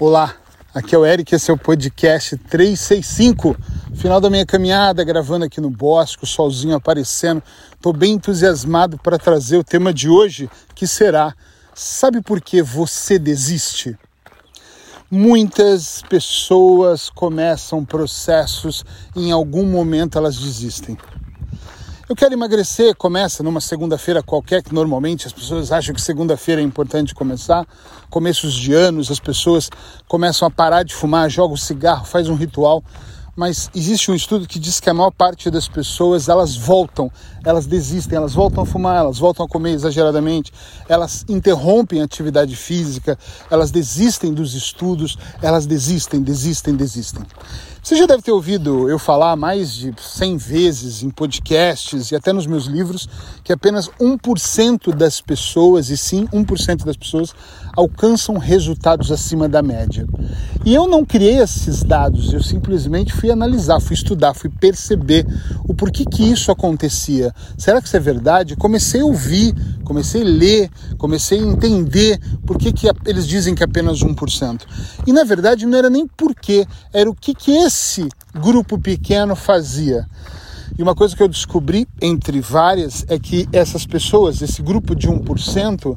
Olá, aqui é o Eric, esse é o podcast 365. Final da minha caminhada, gravando aqui no bosque, o solzinho aparecendo. Estou bem entusiasmado para trazer o tema de hoje, que será: Sabe por que você desiste? Muitas pessoas começam processos e em algum momento elas desistem. Eu quero emagrecer, começa numa segunda-feira qualquer, que normalmente as pessoas acham que segunda-feira é importante começar. Começos de anos, as pessoas começam a parar de fumar, jogam cigarro, faz um ritual mas existe um estudo que diz que a maior parte das pessoas elas voltam, elas desistem, elas voltam a fumar, elas voltam a comer exageradamente, elas interrompem a atividade física, elas desistem dos estudos, elas desistem, desistem, desistem. Você já deve ter ouvido eu falar mais de 100 vezes em podcasts e até nos meus livros que apenas 1% das pessoas, e sim 1% das pessoas, alcançam resultados acima da média. E eu não criei esses dados, eu simplesmente fui analisar, fui estudar, fui perceber o porquê que isso acontecia. Será que isso é verdade? Comecei a ouvir, comecei a ler, comecei a entender por que, que eles dizem que é apenas 1%. E na verdade não era nem porquê, era o que, que esse grupo pequeno fazia. E uma coisa que eu descobri, entre várias, é que essas pessoas, esse grupo de 1%,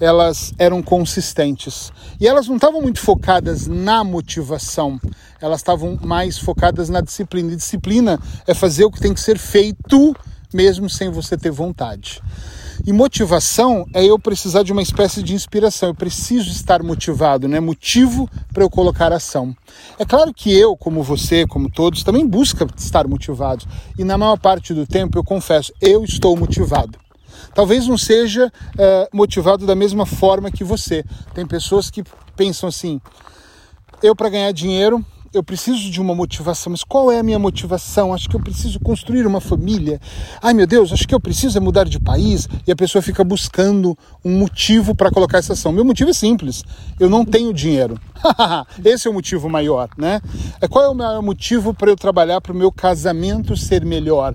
elas eram consistentes. E elas não estavam muito focadas na motivação, elas estavam mais focadas na disciplina. E disciplina é fazer o que tem que ser feito mesmo sem você ter vontade. E motivação é eu precisar de uma espécie de inspiração. Eu preciso estar motivado, né? Motivo para eu colocar ação. É claro que eu, como você, como todos, também busca estar motivado. E na maior parte do tempo eu confesso, eu estou motivado. Talvez não seja uh, motivado da mesma forma que você. Tem pessoas que pensam assim: eu para ganhar dinheiro eu preciso de uma motivação, mas qual é a minha motivação? Acho que eu preciso construir uma família. Ai meu Deus, acho que eu preciso é mudar de país. E a pessoa fica buscando um motivo para colocar essa ação. Meu motivo é simples: eu não tenho dinheiro. Esse é o motivo maior, né? É, qual é o maior motivo para eu trabalhar para o meu casamento ser melhor?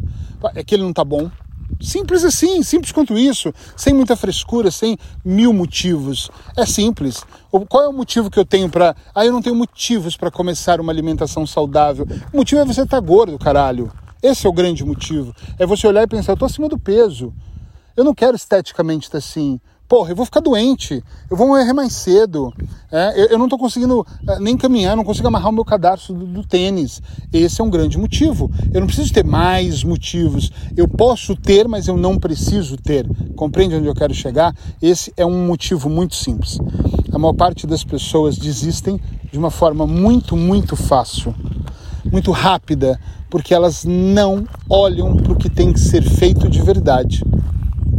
É que ele não está bom. Simples assim, simples quanto isso, sem muita frescura, sem mil motivos. É simples. Qual é o motivo que eu tenho para. Ah, eu não tenho motivos para começar uma alimentação saudável. O motivo é você estar tá gordo, caralho. Esse é o grande motivo. É você olhar e pensar, eu tô acima do peso. Eu não quero esteticamente estar assim porra, eu vou ficar doente, eu vou morrer mais cedo, é, eu, eu, não estou conseguindo é, nem caminhar, não consigo amarrar o meu cadarço do, do, tênis. Esse é um grande motivo. Eu não preciso ter mais motivos. Eu posso ter, mas eu não preciso ter. Compreende onde eu quero chegar? Esse é um motivo muito simples. A maior parte das pessoas desistem de uma forma muito, muito fácil, muito rápida, porque elas não olham para o que tem que ser feito de verdade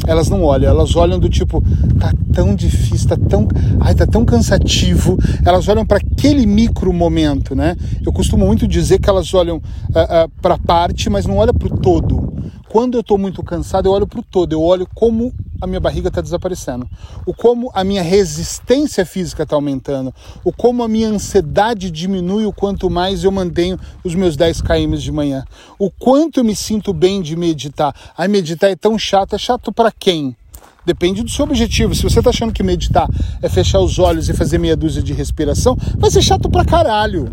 elas não olham, elas olham do tipo, tá tão difícil, tá tão, ai, tá tão cansativo. Elas olham para aquele micro momento, né? Eu costumo muito dizer que elas olham uh, uh, para parte, mas não olham para o todo. Quando eu estou muito cansado, eu olho para o todo, eu olho como a minha barriga está desaparecendo, o como a minha resistência física está aumentando, o como a minha ansiedade diminui o quanto mais eu mantenho os meus 10 km de manhã, o quanto eu me sinto bem de meditar. Ai, meditar é tão chato, é chato para quem? Depende do seu objetivo. Se você está achando que meditar é fechar os olhos e fazer meia dúzia de respiração, vai ser chato pra caralho.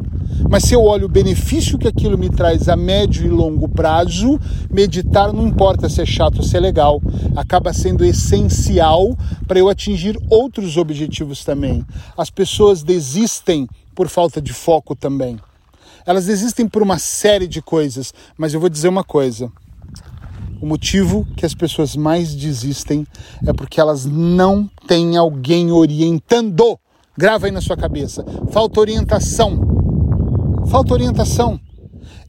Mas se eu olho o benefício que aquilo me traz a médio e longo prazo, meditar não importa se é chato ou se é legal, acaba sendo essencial para eu atingir outros objetivos também. As pessoas desistem por falta de foco também. Elas desistem por uma série de coisas, mas eu vou dizer uma coisa. O motivo que as pessoas mais desistem é porque elas não têm alguém orientando. Grava aí na sua cabeça. Falta orientação. Falta orientação.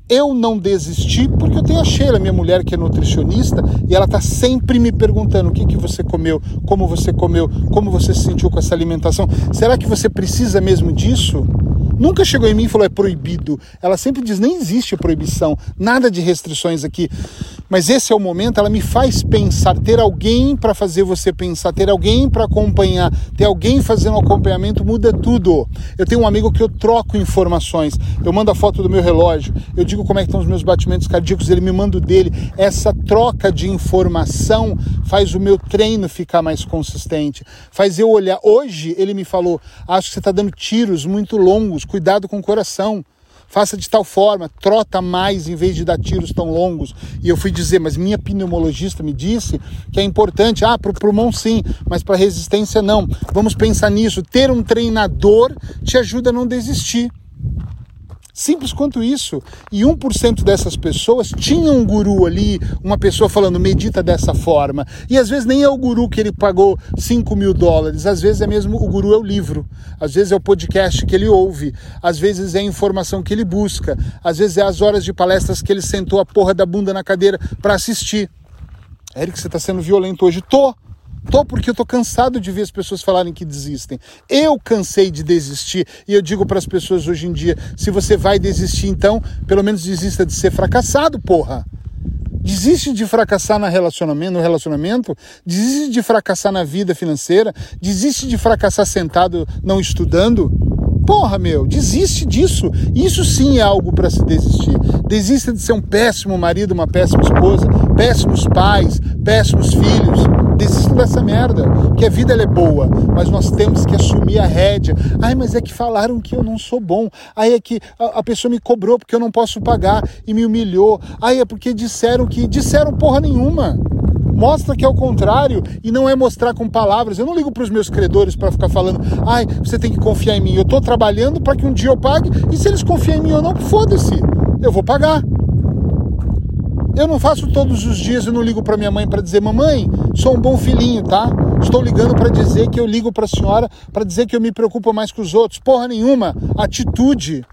Eu não desisti porque eu tenho a Sheila, minha mulher que é nutricionista, e ela está sempre me perguntando o que, que você comeu, como você comeu, como você se sentiu com essa alimentação. Será que você precisa mesmo disso? Nunca chegou em mim e falou é proibido. Ela sempre diz nem existe proibição, nada de restrições aqui. Mas esse é o momento, ela me faz pensar, ter alguém para fazer você pensar, ter alguém para acompanhar, ter alguém fazendo acompanhamento muda tudo. Eu tenho um amigo que eu troco informações, eu mando a foto do meu relógio, eu digo como é que estão os meus batimentos cardíacos, ele me manda o dele. Essa troca de informação faz o meu treino ficar mais consistente, faz eu olhar. Hoje ele me falou: acho que você está dando tiros muito longos, cuidado com o coração faça de tal forma, trota mais em vez de dar tiros tão longos. E eu fui dizer, mas minha pneumologista me disse que é importante, ah, para o pulmão sim, mas para resistência não. Vamos pensar nisso. Ter um treinador te ajuda a não desistir. Simples quanto isso. E 1% dessas pessoas tinham um guru ali, uma pessoa falando, medita dessa forma. E às vezes nem é o guru que ele pagou 5 mil dólares, às vezes é mesmo o guru é o livro, às vezes é o podcast que ele ouve, às vezes é a informação que ele busca, às vezes é as horas de palestras que ele sentou a porra da bunda na cadeira para assistir. Eric, você está sendo violento hoje. Tô. Tô porque eu tô cansado de ver as pessoas falarem que desistem. Eu cansei de desistir e eu digo para as pessoas hoje em dia: se você vai desistir, então, pelo menos desista de ser fracassado, porra. Desiste de fracassar no relacionamento, no relacionamento, desiste de fracassar na vida financeira, desiste de fracassar sentado não estudando. Porra, meu, desiste disso. Isso sim é algo para se desistir. Desista de ser um péssimo marido, uma péssima esposa, péssimos pais, péssimos filhos desistam dessa merda, que a vida é boa, mas nós temos que assumir a rédea. Ai, mas é que falaram que eu não sou bom. Ai, é que a, a pessoa me cobrou porque eu não posso pagar e me humilhou. Ai, é porque disseram que disseram porra nenhuma mostra que é o contrário e não é mostrar com palavras. Eu não ligo para os meus credores para ficar falando, ai, você tem que confiar em mim. Eu estou trabalhando para que um dia eu pague e se eles confiam em mim ou não, foda-se, eu vou pagar. Eu não faço todos os dias e não ligo para minha mãe para dizer: "Mamãe, sou um bom filhinho, tá? Estou ligando para dizer que eu ligo para a senhora para dizer que eu me preocupo mais com os outros". Porra nenhuma, atitude.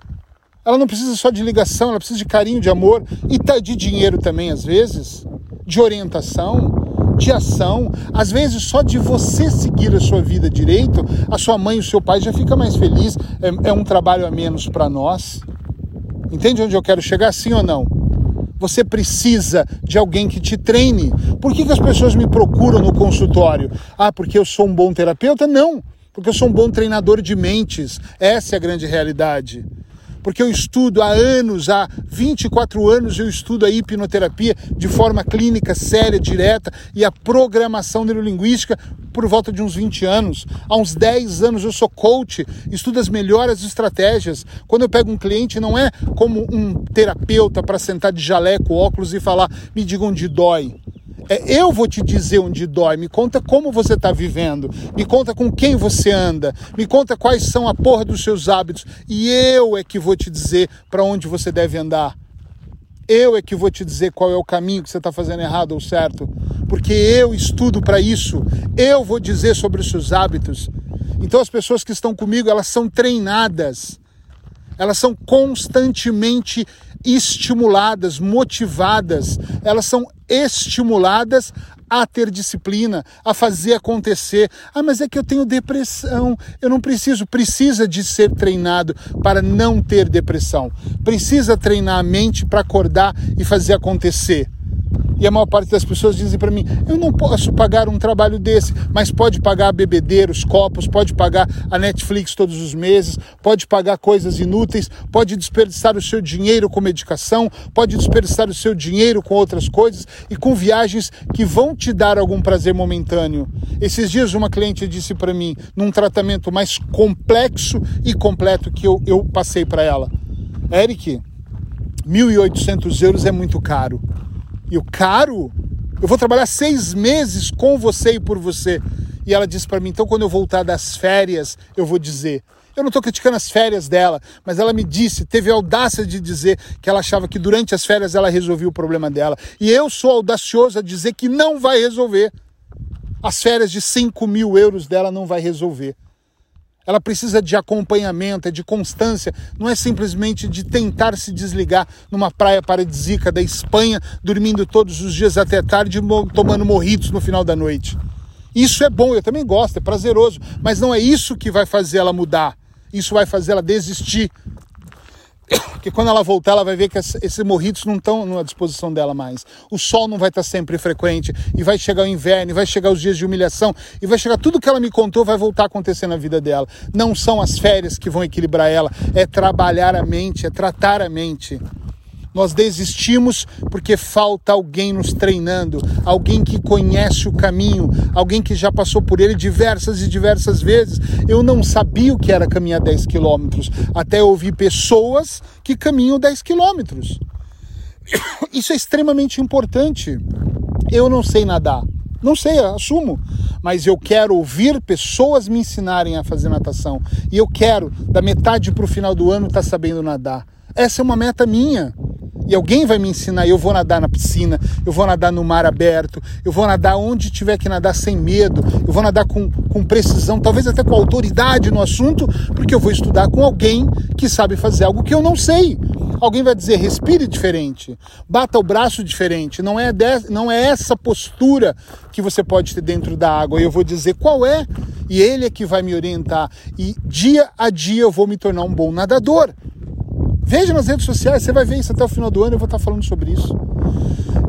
Ela não precisa só de ligação, ela precisa de carinho, de amor e tá de dinheiro também às vezes, de orientação, de ação. Às vezes, só de você seguir a sua vida direito, a sua mãe e o seu pai já fica mais feliz. É, é um trabalho a menos para nós. Entende onde eu quero chegar, sim ou não? Você precisa de alguém que te treine. Por que, que as pessoas me procuram no consultório? Ah, porque eu sou um bom terapeuta? Não, porque eu sou um bom treinador de mentes. Essa é a grande realidade porque eu estudo há anos, há 24 anos eu estudo a hipnoterapia de forma clínica, séria, direta e a programação neurolinguística por volta de uns 20 anos. Há uns 10 anos eu sou coach, estudo as melhores estratégias. Quando eu pego um cliente, não é como um terapeuta para sentar de jaleco, óculos e falar, me diga onde dói. É, eu vou te dizer onde dói. Me conta como você está vivendo. Me conta com quem você anda. Me conta quais são a porra dos seus hábitos. E eu é que vou te dizer para onde você deve andar. Eu é que vou te dizer qual é o caminho que você está fazendo errado ou certo. Porque eu estudo para isso. Eu vou dizer sobre os seus hábitos. Então as pessoas que estão comigo, elas são treinadas. Elas são constantemente estimuladas, motivadas. Elas são estimuladas a ter disciplina, a fazer acontecer. Ah, mas é que eu tenho depressão. Eu não preciso. Precisa de ser treinado para não ter depressão. Precisa treinar a mente para acordar e fazer acontecer. E a maior parte das pessoas dizem para mim: eu não posso pagar um trabalho desse, mas pode pagar bebedeiros, copos, pode pagar a Netflix todos os meses, pode pagar coisas inúteis, pode desperdiçar o seu dinheiro com medicação, pode desperdiçar o seu dinheiro com outras coisas e com viagens que vão te dar algum prazer momentâneo. Esses dias, uma cliente disse para mim, num tratamento mais complexo e completo que eu, eu passei para ela: Eric, 1.800 euros é muito caro. E o caro, eu vou trabalhar seis meses com você e por você. E ela disse para mim, então quando eu voltar das férias, eu vou dizer. Eu não estou criticando as férias dela, mas ela me disse, teve a audácia de dizer que ela achava que durante as férias ela resolvia o problema dela. E eu sou audacioso a dizer que não vai resolver. As férias de 5 mil euros dela não vai resolver. Ela precisa de acompanhamento, é de constância, não é simplesmente de tentar se desligar numa praia paradisíaca da Espanha, dormindo todos os dias até tarde, tomando morritos no final da noite. Isso é bom, eu também gosto, é prazeroso, mas não é isso que vai fazer ela mudar. Isso vai fazer ela desistir. Porque quando ela voltar, ela vai ver que esses morritos não estão à disposição dela mais. O sol não vai estar sempre frequente. E vai chegar o inverno, e vai chegar os dias de humilhação, e vai chegar tudo que ela me contou, vai voltar a acontecer na vida dela. Não são as férias que vão equilibrar ela, é trabalhar a mente, é tratar a mente. Nós desistimos porque falta alguém nos treinando, alguém que conhece o caminho, alguém que já passou por ele diversas e diversas vezes. Eu não sabia o que era caminhar 10 quilômetros, até ouvir pessoas que caminham 10 quilômetros. Isso é extremamente importante. Eu não sei nadar. Não sei, assumo. Mas eu quero ouvir pessoas me ensinarem a fazer natação. E eu quero, da metade para o final do ano, estar tá sabendo nadar. Essa é uma meta minha e alguém vai me ensinar. Eu vou nadar na piscina, eu vou nadar no mar aberto, eu vou nadar onde tiver que nadar sem medo, eu vou nadar com, com precisão, talvez até com autoridade no assunto, porque eu vou estudar com alguém que sabe fazer algo que eu não sei. Alguém vai dizer, respire diferente, bata o braço diferente. Não é, de, não é essa postura que você pode ter dentro da água. Eu vou dizer qual é, e ele é que vai me orientar. E dia a dia eu vou me tornar um bom nadador. Veja nas redes sociais, você vai ver isso até o final do ano, eu vou estar falando sobre isso.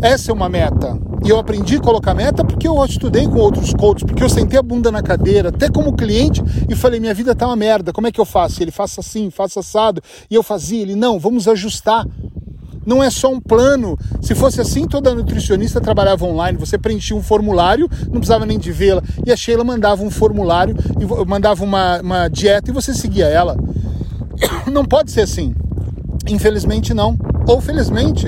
Essa é uma meta. E eu aprendi a colocar meta porque eu estudei com outros coaches, porque eu sentei a bunda na cadeira, até como cliente, e falei: minha vida tá uma merda, como é que eu faço? Ele faça assim, faça assado. E eu fazia, ele: não, vamos ajustar. Não é só um plano. Se fosse assim, toda nutricionista trabalhava online. Você preenchia um formulário, não precisava nem de vê-la. E a Sheila mandava um formulário, mandava uma, uma dieta e você seguia ela. Não pode ser assim. Infelizmente não. Ou felizmente,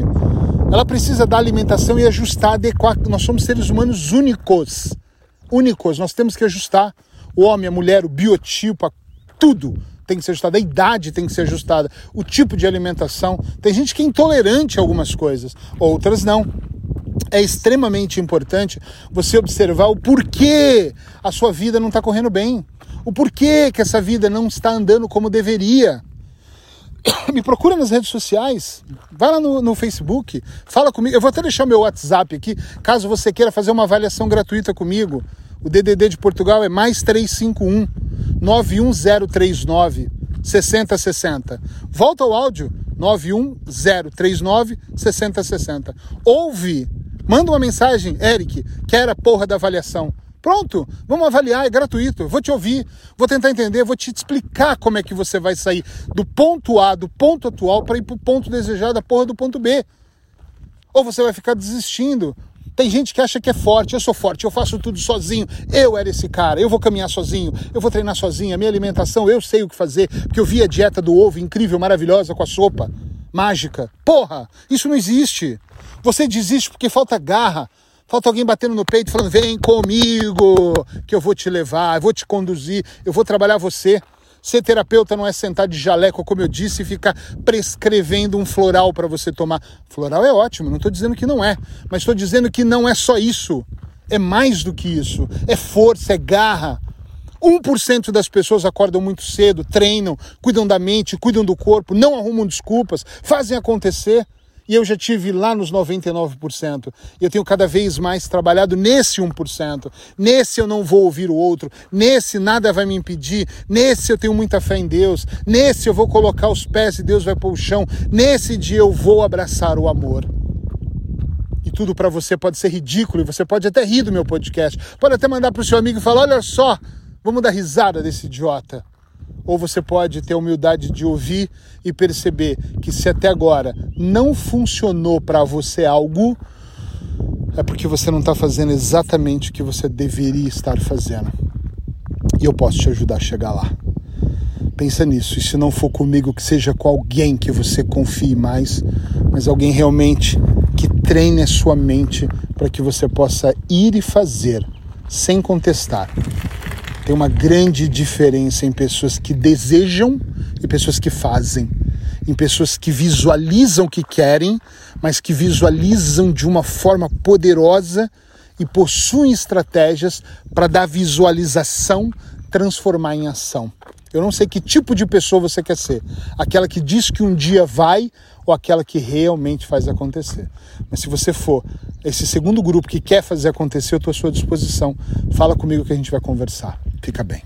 ela precisa da alimentação e ajustar, adequar. Nós somos seres humanos únicos. Únicos. Nós temos que ajustar. O homem, a mulher, o biotipo, tudo tem que ser ajustado, a idade tem que ser ajustada, o tipo de alimentação. Tem gente que é intolerante a algumas coisas, outras não. É extremamente importante você observar o porquê a sua vida não está correndo bem, o porquê que essa vida não está andando como deveria. me procura nas redes sociais, vai lá no, no, Facebook, fala comigo. Eu vou até deixar meu WhatsApp aqui, caso você queira fazer uma avaliação gratuita comigo. O DDD de Portugal é mais 351 91039 6060. Volta ao áudio 91039 6060. Ouve, manda uma mensagem, Eric, quer a porra da avaliação. Pronto, vamos avaliar, é gratuito. Vou te ouvir, vou tentar entender, vou te explicar como é que você vai sair do ponto A, do ponto atual, para ir para o ponto desejado, da porra do ponto B. Ou você vai ficar desistindo. Tem gente que acha que é forte, eu sou forte, eu faço tudo sozinho, eu era esse cara, eu vou caminhar sozinho, eu vou treinar sozinho, a minha alimentação, eu sei o que fazer, porque eu vi a dieta do ovo incrível, maravilhosa, com a sopa, mágica. Porra, isso não existe. Você desiste porque falta garra, Falta alguém batendo no peito falando: vem comigo, que eu vou te levar, eu vou te conduzir, eu vou trabalhar você. Ser terapeuta não é sentar de jaleco, como eu disse, e ficar prescrevendo um floral para você tomar. Floral é ótimo, não estou dizendo que não é, mas estou dizendo que não é só isso. É mais do que isso. É força, é garra. 1% das pessoas acordam muito cedo, treinam, cuidam da mente, cuidam do corpo, não arrumam desculpas, fazem acontecer. E eu já tive lá nos 99%. E eu tenho cada vez mais trabalhado nesse 1%. Nesse eu não vou ouvir o outro. Nesse nada vai me impedir. Nesse eu tenho muita fé em Deus. Nesse eu vou colocar os pés e Deus vai pôr o chão. Nesse dia eu vou abraçar o amor. E tudo para você pode ser ridículo e você pode até rir do meu podcast. Pode até mandar para o seu amigo e falar: olha só, vamos dar risada desse idiota ou você pode ter a humildade de ouvir e perceber que se até agora não funcionou para você algo, é porque você não está fazendo exatamente o que você deveria estar fazendo. E eu posso te ajudar a chegar lá. Pensa nisso, e se não for comigo, que seja com alguém que você confie mais, mas alguém realmente que treine a sua mente para que você possa ir e fazer sem contestar tem uma grande diferença em pessoas que desejam e pessoas que fazem. Em pessoas que visualizam o que querem, mas que visualizam de uma forma poderosa e possuem estratégias para dar visualização, transformar em ação. Eu não sei que tipo de pessoa você quer ser. Aquela que diz que um dia vai ou aquela que realmente faz acontecer. Mas se você for esse segundo grupo que quer fazer acontecer, eu estou à sua disposição. Fala comigo que a gente vai conversar. Fica bem.